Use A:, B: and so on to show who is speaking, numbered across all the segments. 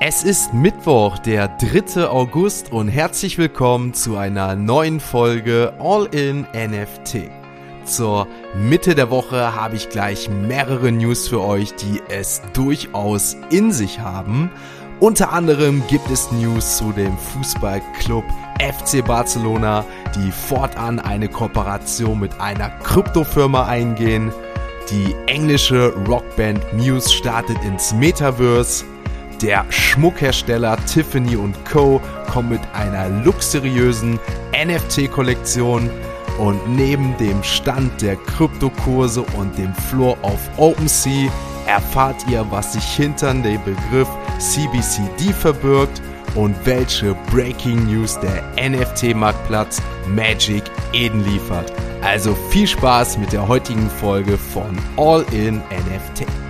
A: Es ist Mittwoch, der 3. August und herzlich willkommen zu einer neuen Folge All in NFT. Zur Mitte der Woche habe ich gleich mehrere News für euch, die es durchaus in sich haben. Unter anderem gibt es News zu dem Fußballclub FC Barcelona, die fortan eine Kooperation mit einer Kryptofirma eingehen. Die englische Rockband Muse startet ins Metaverse. Der Schmuckhersteller Tiffany Co. kommt mit einer luxuriösen NFT-Kollektion und neben dem Stand der Kryptokurse und dem Floor of OpenSea erfahrt ihr, was sich hinter dem Begriff CBCD verbirgt und welche Breaking News der NFT-Marktplatz Magic Eden liefert. Also viel Spaß mit der heutigen Folge von All in NFT.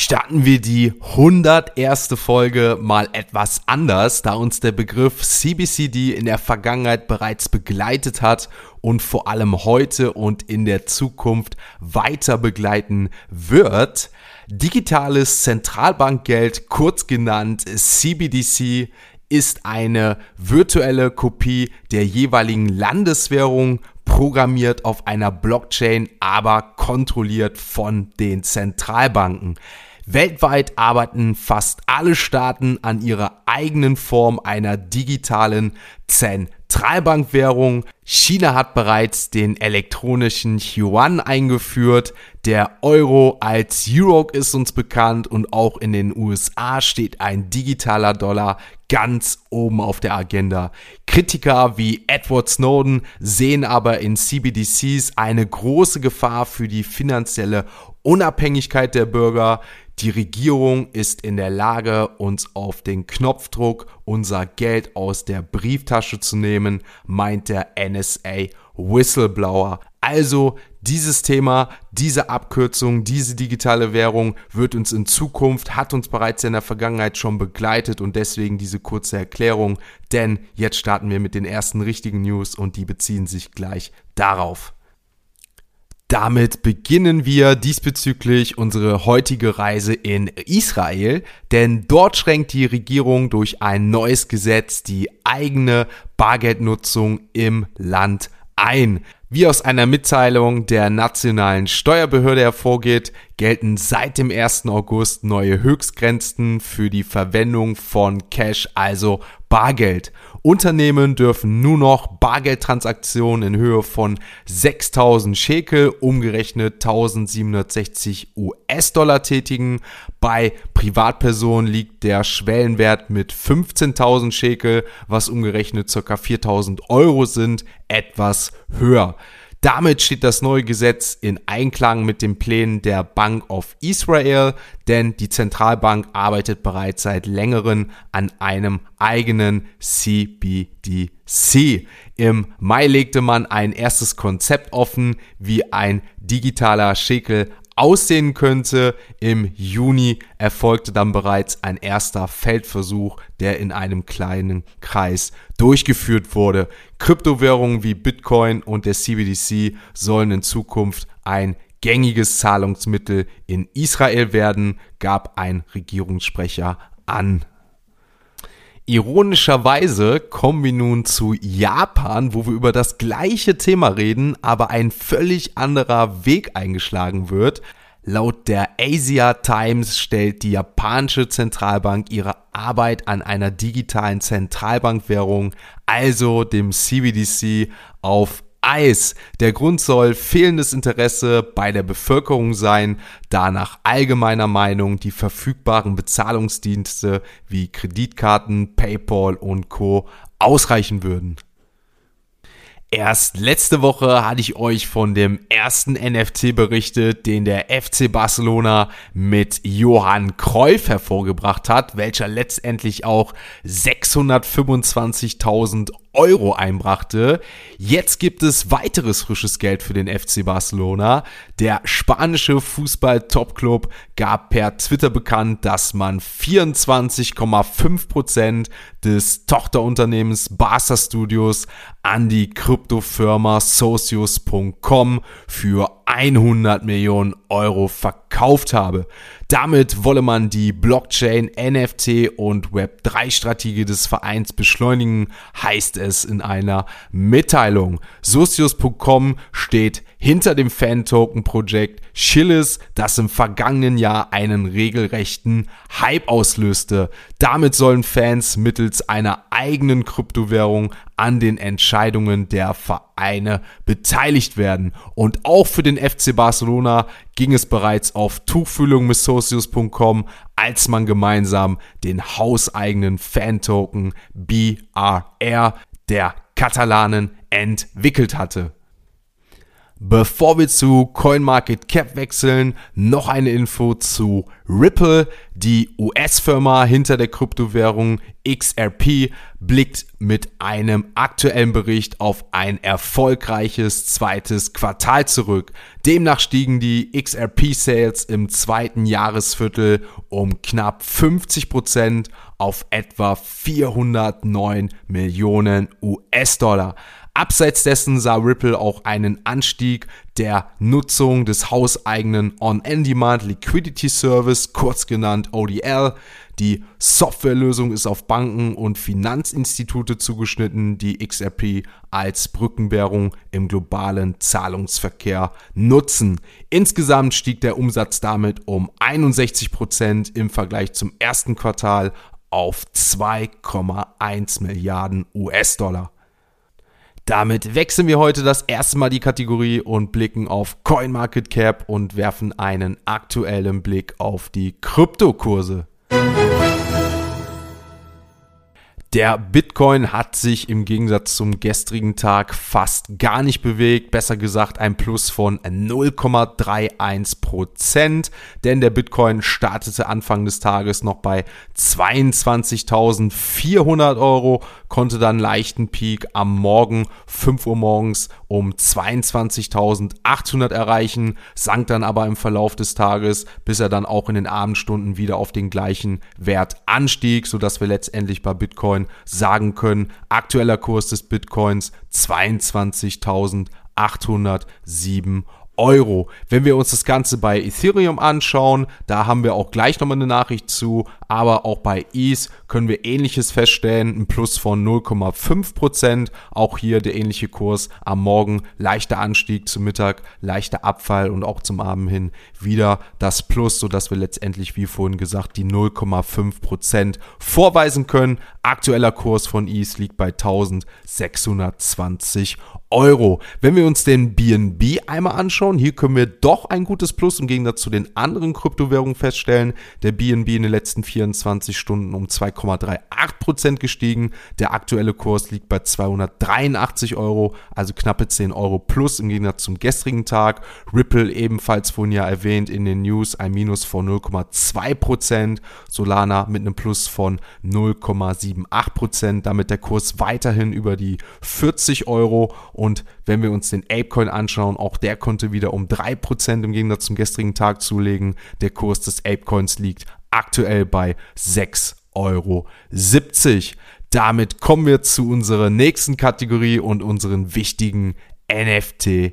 A: Starten wir die 101. Folge mal etwas anders, da uns der Begriff CBCD in der Vergangenheit bereits begleitet hat und vor allem heute und in der Zukunft weiter begleiten wird. Digitales Zentralbankgeld, kurz genannt CBDC, ist eine virtuelle Kopie der jeweiligen Landeswährung, programmiert auf einer Blockchain, aber kontrolliert von den Zentralbanken. Weltweit arbeiten fast alle Staaten an ihrer eigenen Form einer digitalen Zentralbankwährung. China hat bereits den elektronischen Yuan eingeführt. Der Euro als Euro ist uns bekannt und auch in den USA steht ein digitaler Dollar ganz oben auf der Agenda. Kritiker wie Edward Snowden sehen aber in CBDCs eine große Gefahr für die finanzielle Unabhängigkeit der Bürger. Die Regierung ist in der Lage, uns auf den Knopfdruck unser Geld aus der Brieftasche zu nehmen, meint der NSA Whistleblower. Also dieses Thema, diese Abkürzung, diese digitale Währung wird uns in Zukunft, hat uns bereits in der Vergangenheit schon begleitet und deswegen diese kurze Erklärung, denn jetzt starten wir mit den ersten richtigen News und die beziehen sich gleich darauf. Damit beginnen wir diesbezüglich unsere heutige Reise in Israel, denn dort schränkt die Regierung durch ein neues Gesetz die eigene Bargeldnutzung im Land ein. Wie aus einer Mitteilung der nationalen Steuerbehörde hervorgeht, gelten seit dem 1. August neue Höchstgrenzen für die Verwendung von Cash, also Bargeld. Unternehmen dürfen nur noch Bargeldtransaktionen in Höhe von 6000 Shekel, umgerechnet 1760 US-Dollar tätigen. Bei Privatpersonen liegt der Schwellenwert mit 15.000 Shekel, was umgerechnet ca. 4000 Euro sind, etwas höher. Damit steht das neue Gesetz in Einklang mit den Plänen der Bank of Israel, denn die Zentralbank arbeitet bereits seit längerem an einem eigenen CBDC. Im Mai legte man ein erstes Konzept offen, wie ein digitaler Schekel aussehen könnte. Im Juni erfolgte dann bereits ein erster Feldversuch, der in einem kleinen Kreis durchgeführt wurde. Kryptowährungen wie Bitcoin und der CBDC sollen in Zukunft ein gängiges Zahlungsmittel in Israel werden, gab ein Regierungssprecher an. Ironischerweise kommen wir nun zu Japan, wo wir über das gleiche Thema reden, aber ein völlig anderer Weg eingeschlagen wird. Laut der Asia Times stellt die japanische Zentralbank ihre Arbeit an einer digitalen Zentralbankwährung, also dem CBDC, auf Eis. Der Grund soll fehlendes Interesse bei der Bevölkerung sein, da nach allgemeiner Meinung die verfügbaren Bezahlungsdienste wie Kreditkarten, PayPal und Co ausreichen würden. Erst letzte Woche hatte ich euch von dem ersten NFT berichtet, den der FC Barcelona mit Johann Cruyff hervorgebracht hat, welcher letztendlich auch 625.000 Euro einbrachte. Jetzt gibt es weiteres frisches Geld für den FC Barcelona. Der spanische Fußball-Topclub gab per Twitter bekannt, dass man 24,5% des Tochterunternehmens Barca Studios an die Kryptofirma Socios.com für 100 Millionen Euro verkauft gekauft habe. Damit wolle man die Blockchain, NFT und Web3-Strategie des Vereins beschleunigen, heißt es in einer Mitteilung. Socios.com steht hinter dem Fan-Token-Projekt Chillis, das im vergangenen Jahr einen regelrechten Hype auslöste. Damit sollen Fans mittels einer eigenen Kryptowährung an den Entscheidungen der Vereine beteiligt werden. Und auch für den FC Barcelona ging es bereits auf Tuchfühlung mit Socios.com, als man gemeinsam den hauseigenen Fan-Token BRR der Katalanen entwickelt hatte. Bevor wir zu CoinMarketCap wechseln, noch eine Info zu Ripple. Die US-Firma hinter der Kryptowährung XRP blickt mit einem aktuellen Bericht auf ein erfolgreiches zweites Quartal zurück. Demnach stiegen die XRP-Sales im zweiten Jahresviertel um knapp 50 Prozent auf etwa 409 Millionen US-Dollar. Abseits dessen sah Ripple auch einen Anstieg der Nutzung des hauseigenen On-Demand Liquidity Service, kurz genannt ODL. Die Softwarelösung ist auf Banken und Finanzinstitute zugeschnitten, die XRP als Brückenwährung im globalen Zahlungsverkehr nutzen. Insgesamt stieg der Umsatz damit um 61 Prozent im Vergleich zum ersten Quartal auf 2,1 Milliarden US-Dollar. Damit wechseln wir heute das erste Mal die Kategorie und blicken auf CoinMarketCap und werfen einen aktuellen Blick auf die Kryptokurse. Der Bitcoin hat sich im Gegensatz zum gestrigen Tag fast gar nicht bewegt, besser gesagt ein Plus von 0,31 Prozent, denn der Bitcoin startete Anfang des Tages noch bei 22.400 Euro, konnte dann leichten Peak am Morgen 5 Uhr morgens um 22.800 erreichen, sank dann aber im Verlauf des Tages, bis er dann auch in den Abendstunden wieder auf den gleichen Wert anstieg, sodass wir letztendlich bei Bitcoin sagen können, aktueller Kurs des Bitcoins 22.807 Euro. Wenn wir uns das Ganze bei Ethereum anschauen, da haben wir auch gleich nochmal eine Nachricht zu, aber auch bei ETH können wir ähnliches feststellen, ein Plus von 0,5%. Auch hier der ähnliche Kurs am Morgen, leichter Anstieg zum Mittag, leichter Abfall und auch zum Abend hin wieder das Plus, sodass wir letztendlich, wie vorhin gesagt, die 0,5% vorweisen können. Aktueller Kurs von ETH liegt bei 1620 Euro. Wenn wir uns den BNB einmal anschauen, hier können wir doch ein gutes Plus im Gegensatz zu den anderen Kryptowährungen feststellen. Der BNB in den letzten 24 Stunden um 2,38% gestiegen. Der aktuelle Kurs liegt bei 283 Euro, also knappe 10 Euro plus im Gegensatz zum gestrigen Tag. Ripple ebenfalls vorhin ja erwähnt in den News ein Minus von 0,2%. Solana mit einem Plus von 0,78%. Damit der Kurs weiterhin über die 40 Euro und wenn wir uns den Apecoin anschauen, auch der konnte wieder um 3% im Gegensatz zum gestrigen Tag zulegen. Der Kurs des Apecoins liegt aktuell bei 6,70 Euro. Damit kommen wir zu unserer nächsten Kategorie und unseren wichtigen NFT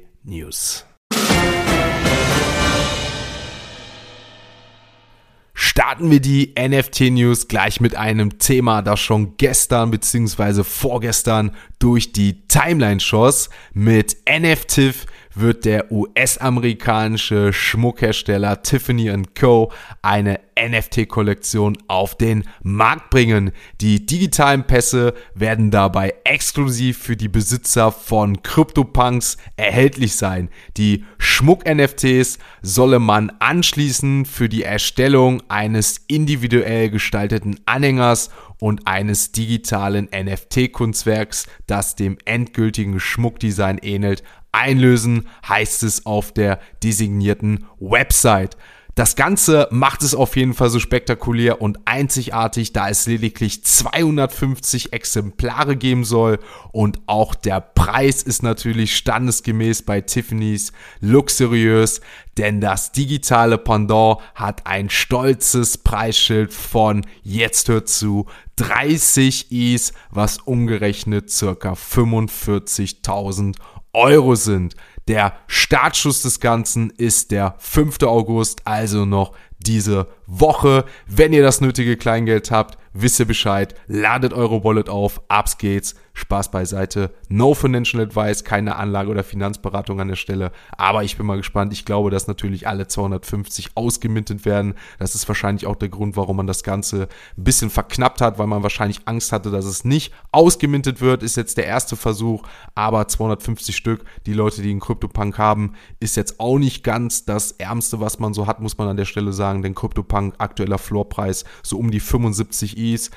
A: starten wir die NFT-News gleich mit einem Thema, das schon gestern bzw. vorgestern durch die Timeline schoss. Mit NFTIF wird der US-amerikanische Schmuckhersteller Tiffany Co. eine NFT-Kollektion auf den Markt bringen. Die digitalen Pässe werden dabei exklusiv für die Besitzer von CryptoPunks erhältlich sein. Die Schmuck-NFTs solle man anschließend für die Erstellung eines individuell gestalteten Anhängers und eines digitalen NFT-Kunstwerks, das dem endgültigen Schmuckdesign ähnelt, einlösen, heißt es auf der designierten Website. Das Ganze macht es auf jeden Fall so spektakulär und einzigartig, da es lediglich 250 Exemplare geben soll und auch der Preis ist natürlich standesgemäß bei Tiffany's luxuriös, denn das digitale Pendant hat ein stolzes Preisschild von, jetzt hört zu, 30 Is, was umgerechnet circa 45.000 Euro sind. Der Startschuss des Ganzen ist der 5. August, also noch diese Woche. Wenn ihr das nötige Kleingeld habt, wisst ihr Bescheid. Ladet eure Wallet auf. Abs geht's. Spaß beiseite. No Financial Advice, keine Anlage- oder Finanzberatung an der Stelle. Aber ich bin mal gespannt. Ich glaube, dass natürlich alle 250 ausgemintet werden. Das ist wahrscheinlich auch der Grund, warum man das Ganze ein bisschen verknappt hat, weil man wahrscheinlich Angst hatte, dass es nicht ausgemintet wird. Ist jetzt der erste Versuch. Aber 250 Stück, die Leute, die einen CryptoPunk haben, ist jetzt auch nicht ganz das Ärmste, was man so hat, muss man an der Stelle sagen. Denn CryptoPunk aktueller Floorpreis so um die 75 Is.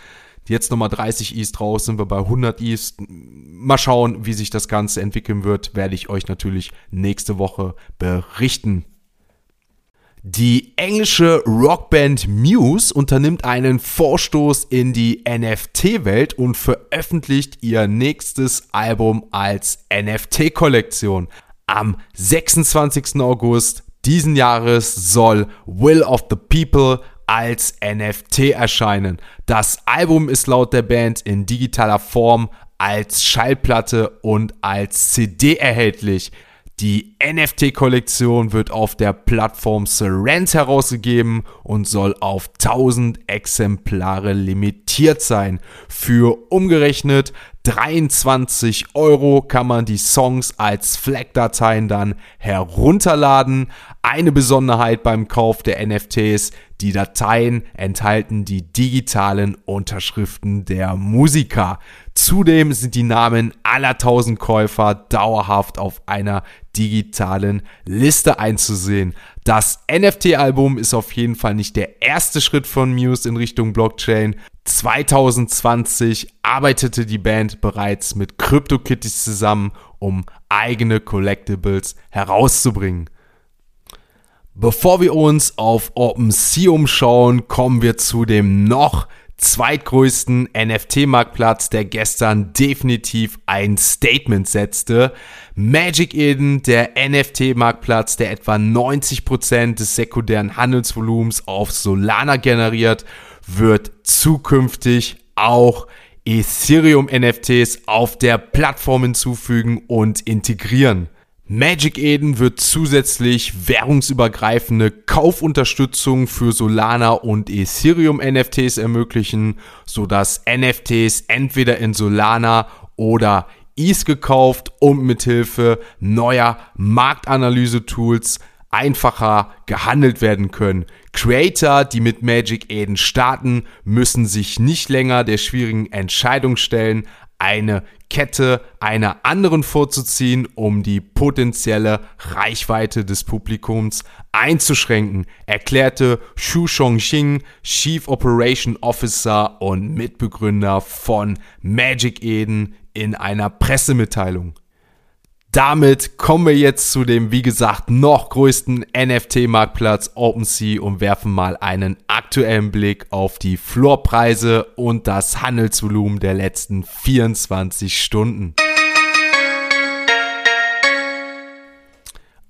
A: Jetzt nochmal 30 Is draus, sind wir bei 100 Is. Mal schauen, wie sich das Ganze entwickeln wird, werde ich euch natürlich nächste Woche berichten. Die englische Rockband Muse unternimmt einen Vorstoß in die NFT-Welt und veröffentlicht ihr nächstes Album als NFT-Kollektion. Am 26. August diesen Jahres soll Will of the People als NFT erscheinen. Das Album ist laut der Band in digitaler Form als Schallplatte und als CD erhältlich. Die NFT-Kollektion wird auf der Plattform Surrent herausgegeben und soll auf 1000 Exemplare limitiert sein. Für umgerechnet 23 Euro kann man die Songs als FLAC-Dateien dann herunterladen. Eine Besonderheit beim Kauf der NFTs, die Dateien enthalten die digitalen Unterschriften der Musiker. Zudem sind die Namen aller 1000 Käufer dauerhaft auf einer digitalen Liste einzusehen. Das NFT-Album ist auf jeden Fall nicht der erste Schritt von Muse in Richtung Blockchain. 2020 arbeitete die Band bereits mit CryptoKitties zusammen, um eigene Collectibles herauszubringen. Bevor wir uns auf OpenSea umschauen, kommen wir zu dem noch zweitgrößten NFT-Marktplatz, der gestern definitiv ein Statement setzte. Magic Eden, der NFT-Marktplatz, der etwa 90% des sekundären Handelsvolumens auf Solana generiert, wird zukünftig auch Ethereum NFTs auf der Plattform hinzufügen und integrieren. Magic Eden wird zusätzlich währungsübergreifende Kaufunterstützung für Solana und Ethereum NFTs ermöglichen, sodass NFTs entweder in Solana oder ETH gekauft und mithilfe neuer Marktanalyse-Tools einfacher gehandelt werden können. Creator, die mit Magic Eden starten, müssen sich nicht länger der schwierigen Entscheidung stellen, eine Kette einer anderen vorzuziehen, um die potenzielle Reichweite des Publikums einzuschränken, erklärte Xu Chongqing, Chief Operation Officer und Mitbegründer von Magic Eden in einer Pressemitteilung. Damit kommen wir jetzt zu dem, wie gesagt, noch größten NFT-Marktplatz OpenSea und werfen mal einen aktuellen Blick auf die Floorpreise und das Handelsvolumen der letzten 24 Stunden.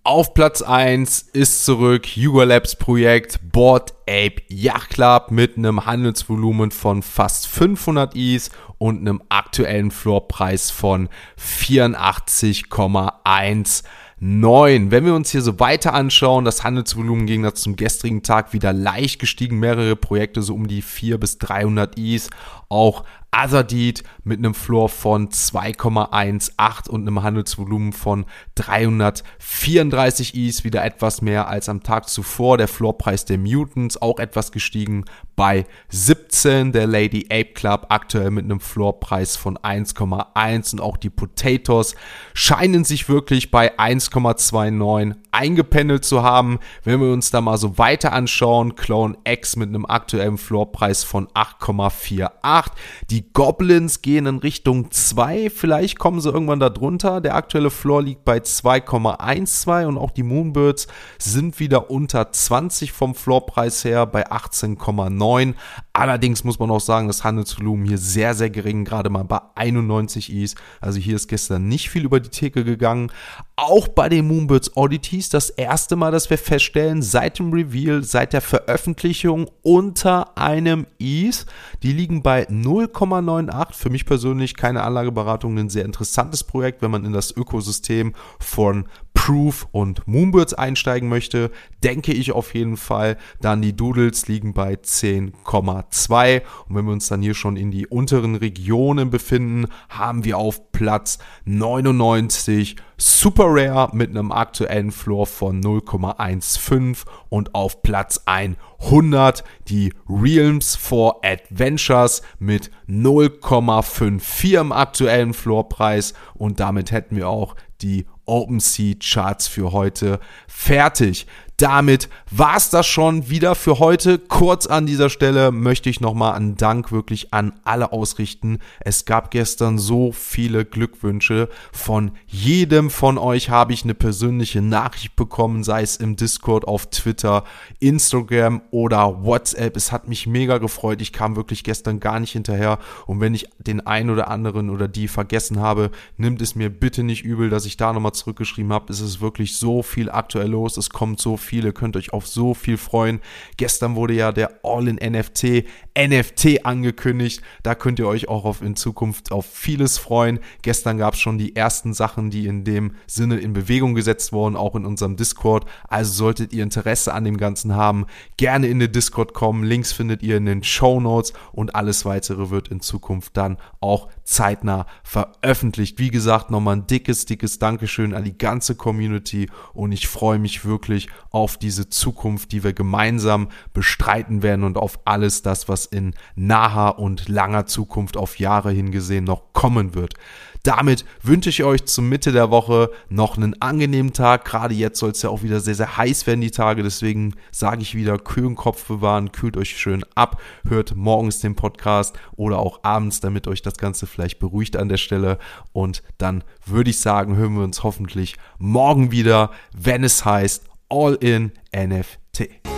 A: Auf Platz 1 ist zurück Hugo Labs Projekt Board Ape Yacht Club mit einem Handelsvolumen von fast 500 Is und einem aktuellen Floorpreis von 84,1 9. Wenn wir uns hier so weiter anschauen, das Handelsvolumen ging da zum gestrigen Tag wieder leicht gestiegen, mehrere Projekte so um die 4 bis 300 Is, auch Azadid mit einem Floor von 2,18 und einem Handelsvolumen von 334 Is, wieder etwas mehr als am Tag zuvor. Der Floorpreis der Mutants auch etwas gestiegen bei 17. Der Lady Ape Club aktuell mit einem Floorpreis von 1,1 und auch die Potatoes scheinen sich wirklich bei 1,29 eingependelt zu haben. Wenn wir uns da mal so weiter anschauen, Clone X mit einem aktuellen Floorpreis von 8,48. Die Goblins gehen in Richtung 2, vielleicht kommen sie irgendwann da drunter. Der aktuelle Floor liegt bei 2,12 und auch die Moonbirds sind wieder unter 20 vom Floorpreis her bei 18,9. Allerdings muss man auch sagen, das Handelsvolumen hier sehr, sehr gering, gerade mal bei 91 Is. Also hier ist gestern nicht viel über die Theke gegangen. Auch bei den Moonbirds Oddities das erste Mal, dass wir feststellen, seit dem Reveal, seit der Veröffentlichung unter einem Is. Die liegen bei 0,98. Für mich persönlich keine Anlageberatung, ein sehr interessantes Projekt, wenn man in das Ökosystem von Proof und Moonbirds einsteigen möchte, denke ich auf jeden Fall. Dann die Doodles liegen bei 10,2 und wenn wir uns dann hier schon in die unteren Regionen befinden, haben wir auf Platz 99 Super Rare mit einem aktuellen Floor von 0,15 und auf Platz 100 die Realms for Adventures mit 0,54 im aktuellen Floorpreis und damit hätten wir auch die OpenSea Charts für heute. Fertig damit war's das schon wieder für heute. Kurz an dieser Stelle möchte ich nochmal einen Dank wirklich an alle ausrichten. Es gab gestern so viele Glückwünsche. Von jedem von euch habe ich eine persönliche Nachricht bekommen, sei es im Discord, auf Twitter, Instagram oder WhatsApp. Es hat mich mega gefreut. Ich kam wirklich gestern gar nicht hinterher. Und wenn ich den einen oder anderen oder die vergessen habe, nimmt es mir bitte nicht übel, dass ich da nochmal zurückgeschrieben habe. Es ist wirklich so viel aktuell los. Es kommt so viel viele, könnt euch auf so viel freuen. Gestern wurde ja der All-in-NFT NFT angekündigt. Da könnt ihr euch auch auf in Zukunft auf vieles freuen. Gestern gab es schon die ersten Sachen, die in dem Sinne in Bewegung gesetzt wurden, auch in unserem Discord. Also solltet ihr Interesse an dem Ganzen haben, gerne in den Discord kommen. Links findet ihr in den Show Notes und alles weitere wird in Zukunft dann auch zeitnah veröffentlicht. Wie gesagt, nochmal ein dickes, dickes Dankeschön an die ganze Community und ich freue mich wirklich auf diese Zukunft, die wir gemeinsam bestreiten werden und auf alles das, was in naher und langer Zukunft auf Jahre hingesehen noch kommen wird. Damit wünsche ich euch zur Mitte der Woche noch einen angenehmen Tag. Gerade jetzt soll es ja auch wieder sehr, sehr heiß werden, die Tage. Deswegen sage ich wieder, kühlen Kopf bewahren, kühlt euch schön ab, hört morgens den Podcast oder auch abends, damit euch das Ganze vielleicht beruhigt an der Stelle. Und dann würde ich sagen, hören wir uns hoffentlich morgen wieder, wenn es heißt All in NFT.